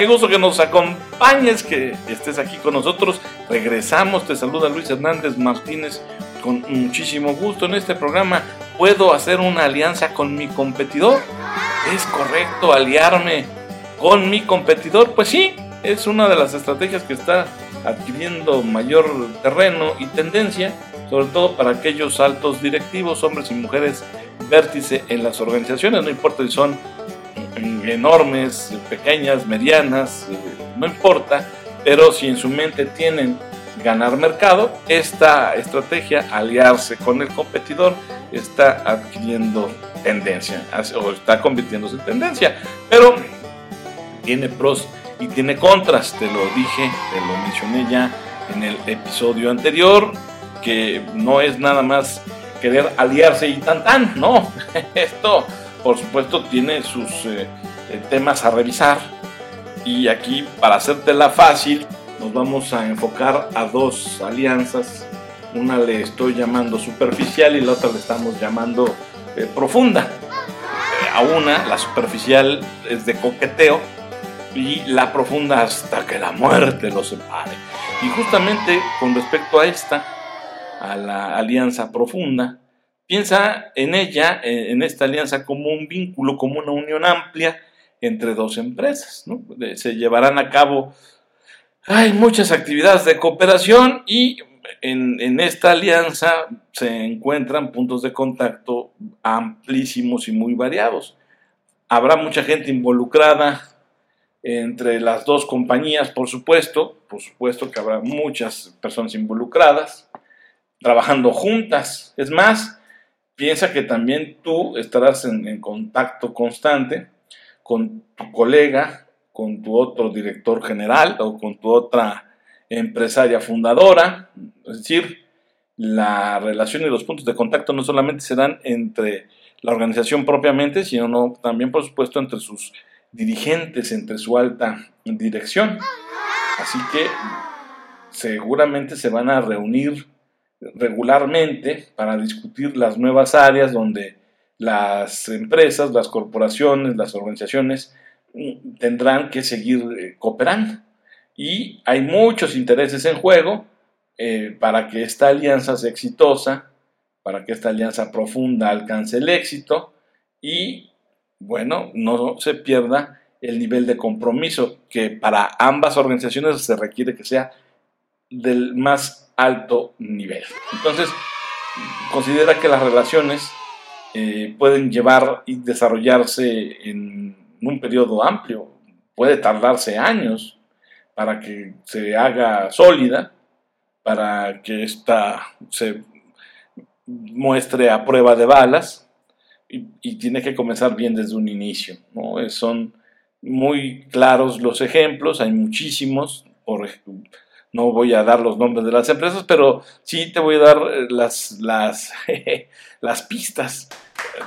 qué gusto que nos acompañes, que estés aquí con nosotros. Regresamos, te saluda Luis Hernández Martínez con muchísimo gusto en este programa. ¿Puedo hacer una alianza con mi competidor? ¿Es correcto aliarme con mi competidor? Pues sí, es una de las estrategias que está adquiriendo mayor terreno y tendencia, sobre todo para aquellos altos directivos, hombres y mujeres vértice en las organizaciones, no importa si son enormes, pequeñas, medianas, eh, no importa, pero si en su mente tienen ganar mercado, esta estrategia, aliarse con el competidor, está adquiriendo tendencia o está convirtiéndose en tendencia, pero tiene pros y tiene contras, te lo dije, te lo mencioné ya en el episodio anterior, que no es nada más querer aliarse y tan tan, no, esto por supuesto tiene sus eh, eh, temas a revisar y aquí para hacértela fácil nos vamos a enfocar a dos alianzas, una le estoy llamando superficial y la otra le estamos llamando eh, profunda. a una, la superficial es de coqueteo y la profunda hasta que la muerte los separe. Y justamente con respecto a esta, a la alianza profunda, piensa en ella, eh, en esta alianza, como un vínculo, como una unión amplia entre dos empresas. Se llevarán a cabo hay muchas actividades de cooperación y en, esta alianza se encuentran puntos de contacto amplísimos y muy variados. Habrá mucha gente involucrada entre las dos compañías, por supuesto, por supuesto que habrá muchas personas involucradas, trabajando juntas. Es más, piensa que también tú estarás en, contacto constante con tu colega, con tu otro director general o con tu otra empresaria fundadora. Es decir, la relación y los puntos de contacto no solamente se dan entre la organización propiamente, sino también, por supuesto, entre sus dirigentes, entre su alta dirección. Así que seguramente se van a reunir regularmente para discutir las nuevas áreas donde las empresas, las corporaciones, las organizaciones mm, tendrán que seguir eh, cooperando. Y hay muchos intereses en juego eh, para que esta alianza sea exitosa, para que esta alianza profunda alcance el éxito y, bueno, no se pierda el nivel de compromiso que para ambas organizaciones se requiere que sea del más alto nivel. Entonces, considera que las relaciones eh, pueden llevar y desarrollarse en un periodo amplio, puede tardarse años para que se haga sólida, para que ésta se muestre a prueba de balas y, tiene que comenzar bien desde un inicio. ¿no? Son muy claros los ejemplos, hay muchísimos, no voy a dar los nombres de las empresas, pero sí te voy a dar eh, las, las, pistas.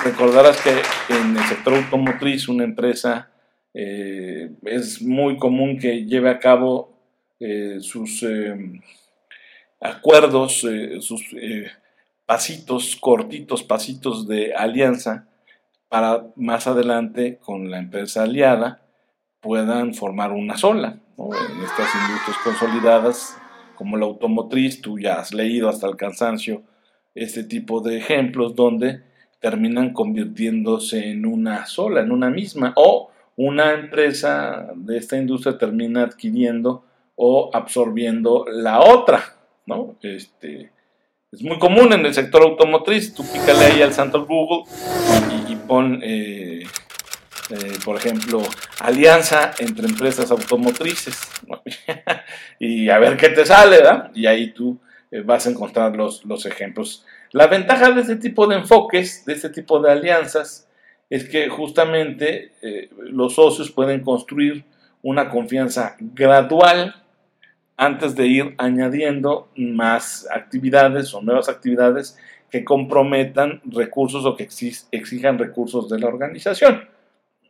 Recordarás que en el sector automotriz una empresa eh, es muy común que lleve a cabo eh, sus acuerdos, sus pasitos, cortitos pasitos de alianza para más adelante con la empresa aliada puedan formar una sola. En estas industrias consolidadas como la automotriz, tú ya has leído hasta el cansancio este tipo de ejemplos donde terminan convirtiéndose en una sola, en una misma, o una empresa de esta industria termina adquiriendo o absorbiendo la otra, ¿no? Este, es muy común en el sector automotriz, tú pícale ahí al santo Google y, pon eh, eh, por ejemplo, alianza entre empresas automotrices. y a ver qué te sale, ¿verdad? Y ahí tú eh, vas a encontrar los, los ejemplos. La ventaja de este tipo de enfoques, de este tipo de alianzas, es que justamente eh, los socios pueden construir una confianza gradual antes de ir añadiendo más actividades o nuevas actividades que comprometan recursos o que exijan recursos de la organización.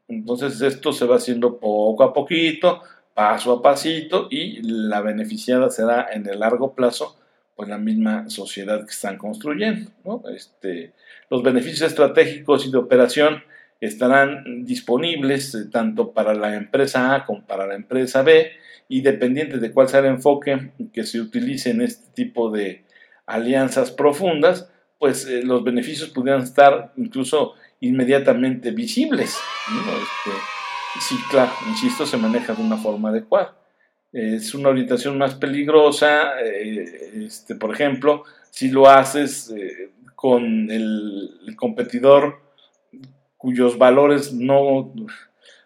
Entonces esto se va haciendo poco a poquito, paso a pasito y la beneficiada será en el largo plazo pues la misma sociedad que están construyendo. Este, los beneficios estratégicos y de operación estarán disponibles eh, tanto para la empresa A como para la empresa B y dependiente de cuál sea el enfoque que se utilice en este tipo de alianzas profundas, pues eh, los beneficios pudieran estar incluso inmediatamente visibles. Este, sí, claro, insisto, se maneja de una forma adecuada. Es una orientación más peligrosa, eh, este, por ejemplo, si lo haces con el competidor cuyos valores no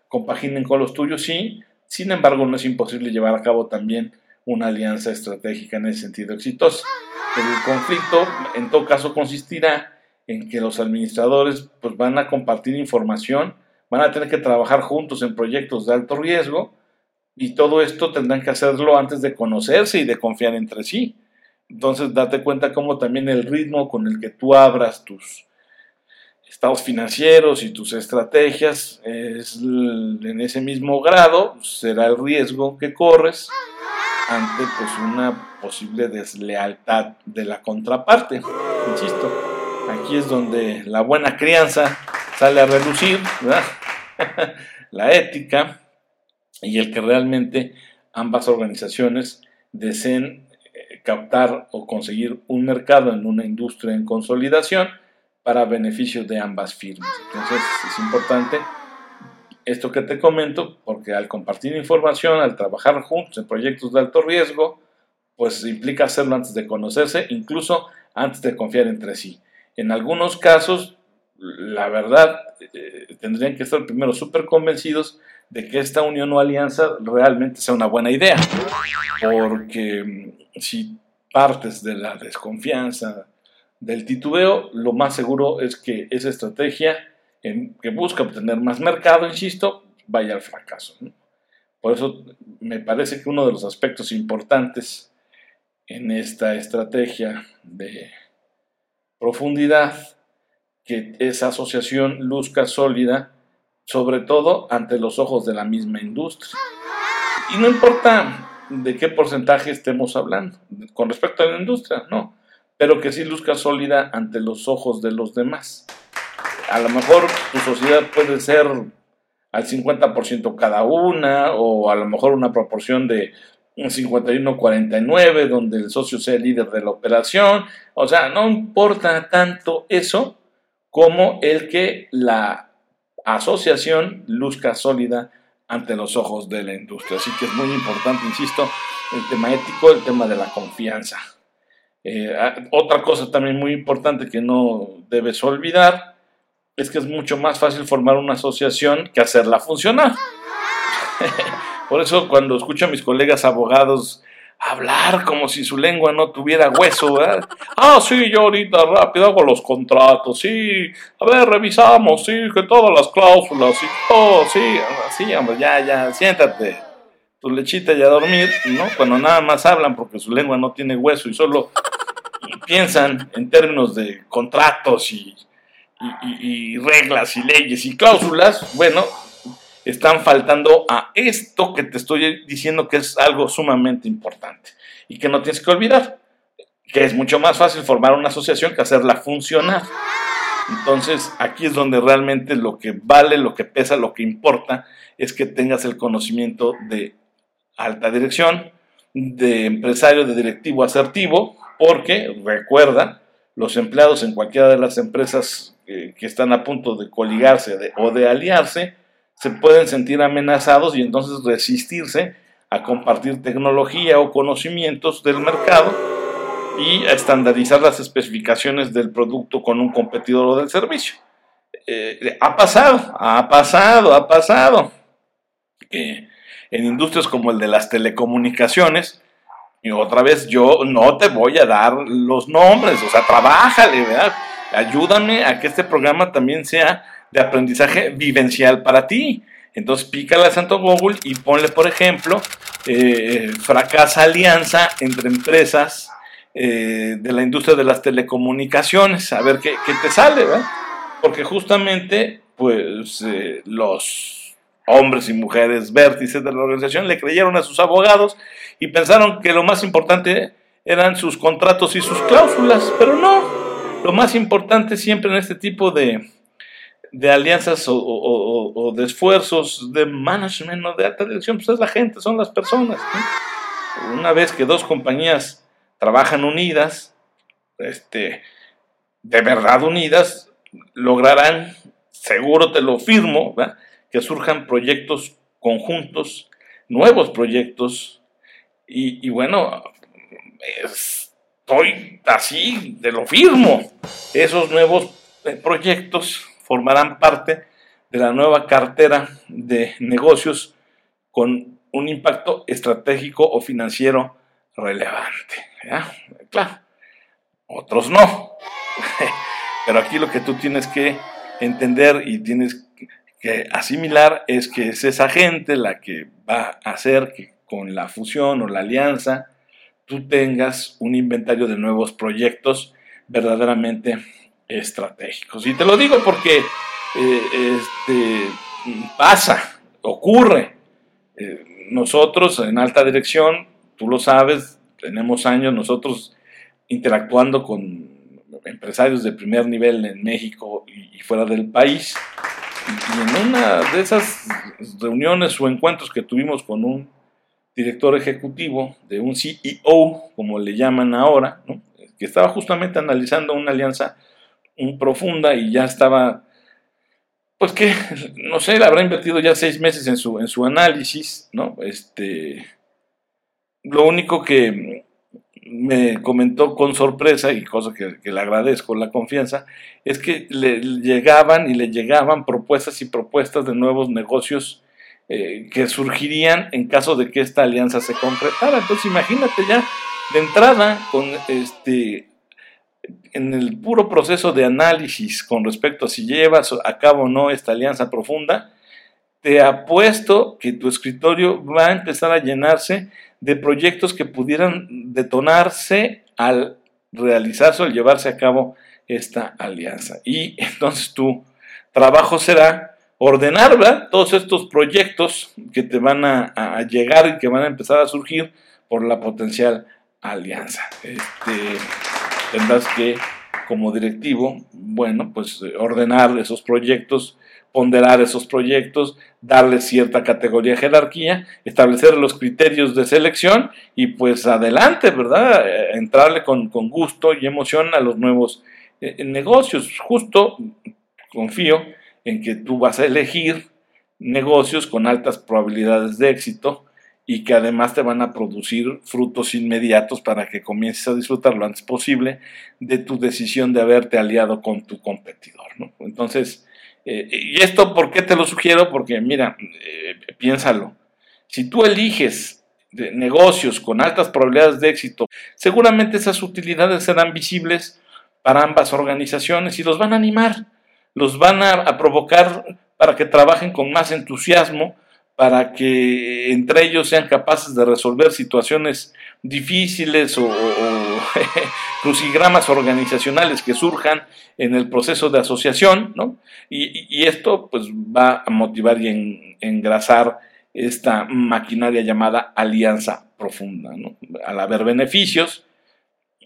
compaginen con los tuyos, sí. Sin embargo, no es imposible llevar a cabo también una alianza estratégica en ese sentido exitosa. El conflicto, en todo caso, consistirá en que los administradores pues, van a compartir información, van a tener que trabajar juntos en proyectos de alto riesgo y todo esto tendrán que hacerlo antes de conocerse y de confiar entre sí. Entonces, date cuenta cómo también el ritmo con el que tú abras tus estados financieros y tus estrategias es en ese mismo grado será el riesgo que corres ante pues una posible deslealtad de la contraparte. Insisto, aquí es donde la buena crianza sale a reducir, la ética y el que realmente ambas organizaciones deseen eh, captar o conseguir un mercado en una industria en consolidación para beneficio de ambas firmas. Entonces es importante esto que te comento porque al compartir información, al trabajar juntos en proyectos de alto riesgo, pues implica hacerlo antes de conocerse, incluso antes de confiar entre sí. En algunos casos, la verdad, eh, tendrían que estar primero súper convencidos de que esta unión o alianza realmente sea una buena idea. Porque mm, si partes de la desconfianza, del titubeo, lo más seguro es que esa estrategia que busca obtener más mercado, insisto, vaya al fracaso. Por eso me parece que uno de los aspectos importantes en esta estrategia de profundidad, que esa asociación luzca sólida, sobre todo ante los ojos de la misma industria. Y no importa de qué porcentaje estemos hablando con respecto a la industria, no pero que sí luzca sólida ante los ojos de los demás. A lo mejor tu sociedad puede ser al 50% cada una, o a lo mejor una proporción de un 51-49, donde el socio sea el líder de la operación. O sea, no importa tanto eso como el que la asociación luzca sólida ante los ojos de la industria. Así que es muy importante, insisto, el tema ético, el tema de la confianza. Eh, ah, otra cosa también muy importante que no debes olvidar es que es mucho más fácil formar una asociación que hacerla funcionar. Por eso cuando escucho a mis colegas abogados hablar como si su lengua no tuviera hueso, ¿verdad? Ah, sí, yo ahorita rápido hago los contratos, sí, a ver, revisamos, sí, que todas las cláusulas, sí, todo, sí, sí, hombre, ya, ya, siéntate, tu lechita y a dormir, ¿no? Cuando nada más hablan porque su lengua no tiene hueso y solo piensan en términos de contratos y, reglas y leyes y cláusulas, bueno, están faltando a esto que te estoy diciendo que es algo sumamente importante y que no tienes que olvidar, que es mucho más fácil formar una asociación que hacerla funcionar. Entonces, aquí es donde realmente lo que vale, lo que pesa, lo que importa, es que tengas el conocimiento de alta dirección, de empresario, de directivo asertivo, porque, recuerda, los empleados en cualquiera de las empresas que están a punto de coligarse o de aliarse, se pueden sentir amenazados y entonces resistirse a compartir tecnología o conocimientos del mercado y a estandarizar las especificaciones del producto con un competidor o del servicio. Eh, ha pasado, ha pasado, ha pasado. que en industrias como el de las telecomunicaciones, y otra vez, yo no te voy a dar los nombres, o sea, trabájale, ¿verdad? Ayúdame a que este programa también sea de aprendizaje vivencial para ti. Entonces pícale a Santo Google y ponle, por ejemplo, eh, fracasa alianza entre empresas eh, de la industria de las telecomunicaciones, a ver qué, te sale, ¿verdad? Porque justamente, pues, eh, los hombres y mujeres vértices de la organización le creyeron a sus abogados y pensaron que lo más importante eran sus contratos y sus cláusulas, pero no. Lo más importante siempre en este tipo de, de alianzas o, de esfuerzos de management o de alta dirección, pues es la gente, son las personas. Una vez que dos compañías trabajan unidas, este, de verdad unidas, lograrán, seguro te lo firmo, que surjan proyectos conjuntos, nuevos proyectos, y, bueno, estoy así, de lo firmo. Esos nuevos eh, proyectos formarán parte de la nueva cartera de negocios con un impacto estratégico o financiero relevante. Claro, otros no. Pero aquí lo que tú tienes que entender y tienes que asimilar es que es esa gente la que va a hacer que con la fusión o la alianza tú tengas un inventario de nuevos proyectos verdaderamente estratégicos. Y te lo digo porque eh, este, pasa, ocurre. Eh, nosotros en alta dirección, tú lo sabes, tenemos años nosotros interactuando con empresarios de primer nivel en México y, fuera del país. Y, en una de esas reuniones o encuentros que tuvimos con un director ejecutivo de un CEO, como le llaman ahora, que estaba justamente analizando una alianza profunda y ya estaba, pues que, no sé, le habrá invertido ya seis meses en su, en su análisis, ¿no? Este, lo único que me comentó con sorpresa, y cosa que, le agradezco la confianza, es que le llegaban y le llegaban propuestas y propuestas de nuevos negocios eh, que surgirían en caso de que esta alianza se concretara. Entonces imagínate ya de entrada con este en el puro proceso de análisis con respecto a si llevas a cabo o no esta alianza profunda, te apuesto que tu escritorio va a empezar a llenarse de proyectos que pudieran detonarse al realizarse o al llevarse a cabo esta alianza. Y entonces tu trabajo será ordenar todos estos proyectos que te van a, llegar y que van a empezar a surgir por la potencial alianza. Este, tendrás que, como directivo, bueno, pues eh, ordenar esos proyectos, ponderar esos proyectos, darle cierta categoría jerarquía, establecer los criterios de selección y pues adelante, ¿verdad? Eh, entrarle con, gusto y emoción a los nuevos eh, negocios. Justo confío en que tú vas a elegir negocios con altas probabilidades de éxito y que además te van a producir frutos inmediatos para que comiences a disfrutar lo antes posible de tu decisión de haberte aliado con tu competidor. ¿no? Entonces, eh, ¿y esto por qué te lo sugiero? Porque mira, eh, piénsalo, si tú eliges negocios con altas probabilidades de éxito, seguramente esas utilidades serán visibles para ambas organizaciones y los van a animar, los van a provocar para que trabajen con más entusiasmo, para que entre ellos sean capaces de resolver situaciones difíciles o, crucigramas organizacionales que surjan en el proceso de asociación, ¿no? Y, esto pues va a motivar y engrasar esta maquinaria llamada alianza profunda. Al haber beneficios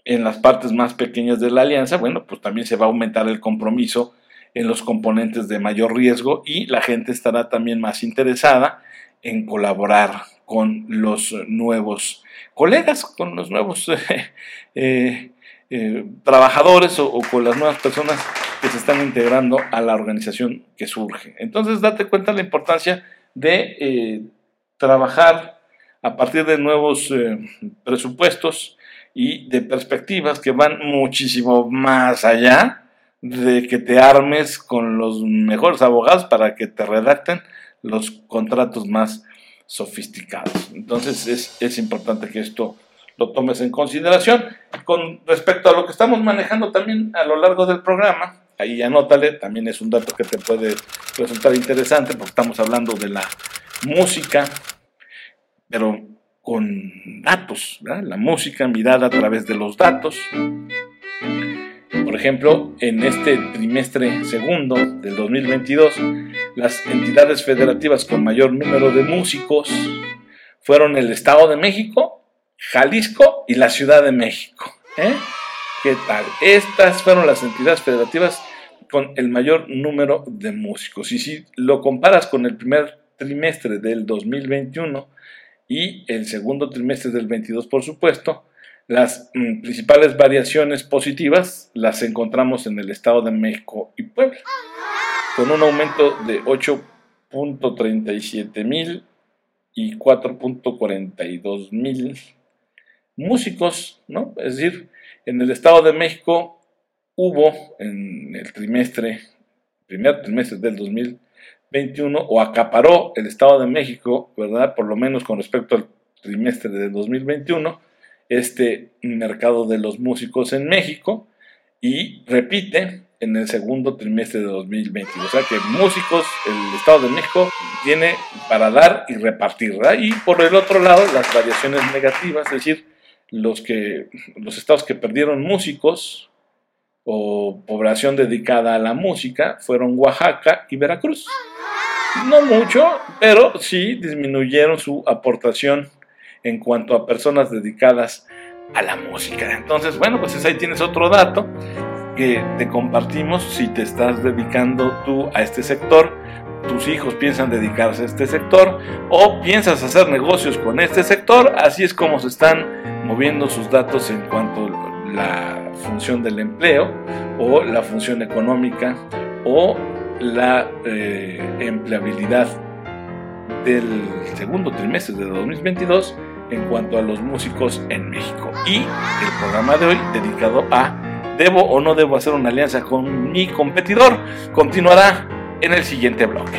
en las partes más pequeñas de la alianza, bueno, pues también se va a aumentar el compromiso en los componentes de mayor riesgo y la gente estará también más interesada en colaborar con los nuevos colegas, con los nuevos eh, eh, trabajadores o, con las nuevas personas que se están integrando a la organización que surge. Entonces, date cuenta de la importancia de eh, trabajar a partir de nuevos presupuestos y de perspectivas que van muchísimo más allá de que te armes con los mejores abogados para que te redacten los contratos más sofisticados. Entonces es, es, importante que esto lo tomes en consideración. Con respecto a lo que estamos manejando también a lo largo del programa, ahí anótale, también es un dato que te puede resultar interesante porque estamos hablando de la música, pero con datos, la música mirada a través de los datos. Por ejemplo, en este trimestre segundo del 2022, las entidades federativas con mayor número de músicos fueron el Estado de México, Jalisco y la Ciudad de México. ¿eh? ¿Qué tal? Estas fueron las entidades federativas con el mayor número de músicos. Y si lo comparas con el primer trimestre del 2021 y el segundo trimestre del 22, por supuesto, las mm, principales variaciones positivas las encontramos en el Estado de México y Puebla, con un aumento de 8.37 mil y 4.42 mil músicos, ¿no? Es decir, en el Estado de México hubo en el trimestre, primer trimestre del 2021, o acaparó el Estado de México, ¿verdad? Por lo menos con respecto al trimestre del 2021, este mercado de los músicos en México y repite en el segundo trimestre de 2022. O sea que músicos, el Estado de México tiene para dar y repartir. Y por el otro lado, las variaciones negativas, es decir, los, que, los estados que perdieron músicos, o población dedicada a la música fueron Oaxaca y Veracruz. No mucho, pero sí disminuyeron su aportación en cuanto a personas dedicadas a la música. Entonces, bueno, pues ahí tienes otro dato que te compartimos si te estás dedicando tú a este sector, tus hijos piensan dedicarse a este sector o piensas hacer negocios con este sector, así es como se están moviendo sus datos en cuanto a la función del empleo o la función económica o la eh, empleabilidad del segundo trimestre de 2022 en cuanto a los músicos en México. Y el programa de hoy dedicado a ¿Debo o no debo hacer una alianza con mi competidor? Continuará en el siguiente bloque.